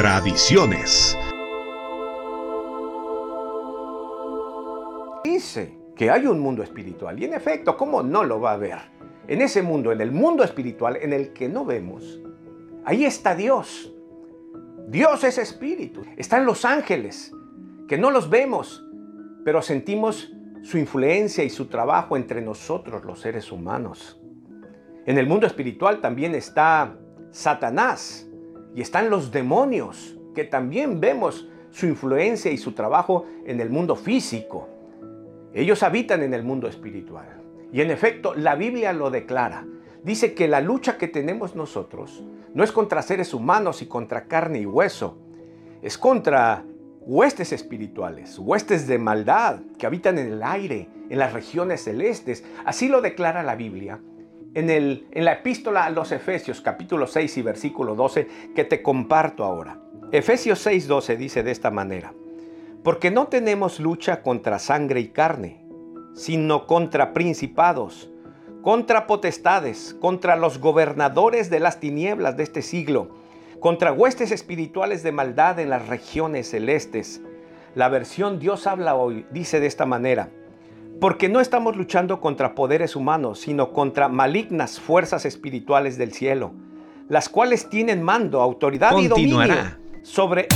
Tradiciones. Dice que hay un mundo espiritual y en efecto, ¿cómo no lo va a ver? En ese mundo, en el mundo espiritual en el que no vemos, ahí está Dios. Dios es espíritu. Están los ángeles, que no los vemos, pero sentimos su influencia y su trabajo entre nosotros los seres humanos. En el mundo espiritual también está Satanás y están los demonios, que también vemos su influencia y su trabajo en el mundo físico. Ellos habitan en el mundo espiritual. Y en efecto, la Biblia lo declara. Dice que la lucha que tenemos nosotros no es contra seres humanos y contra carne y hueso, es contra huestes espirituales, huestes de maldad que habitan en el aire, en las regiones celestes. Así lo declara la Biblia en, el, en la epístola a los Efesios capítulo 6 y versículo 12 que te comparto ahora. Efesios 6:12 dice de esta manera, porque no tenemos lucha contra sangre y carne, sino contra principados, contra potestades, contra los gobernadores de las tinieblas de este siglo, contra huestes espirituales de maldad en las regiones celestes. La versión Dios habla hoy dice de esta manera, porque no estamos luchando contra poderes humanos, sino contra malignas fuerzas espirituales del cielo, las cuales tienen mando, autoridad y dominio sobre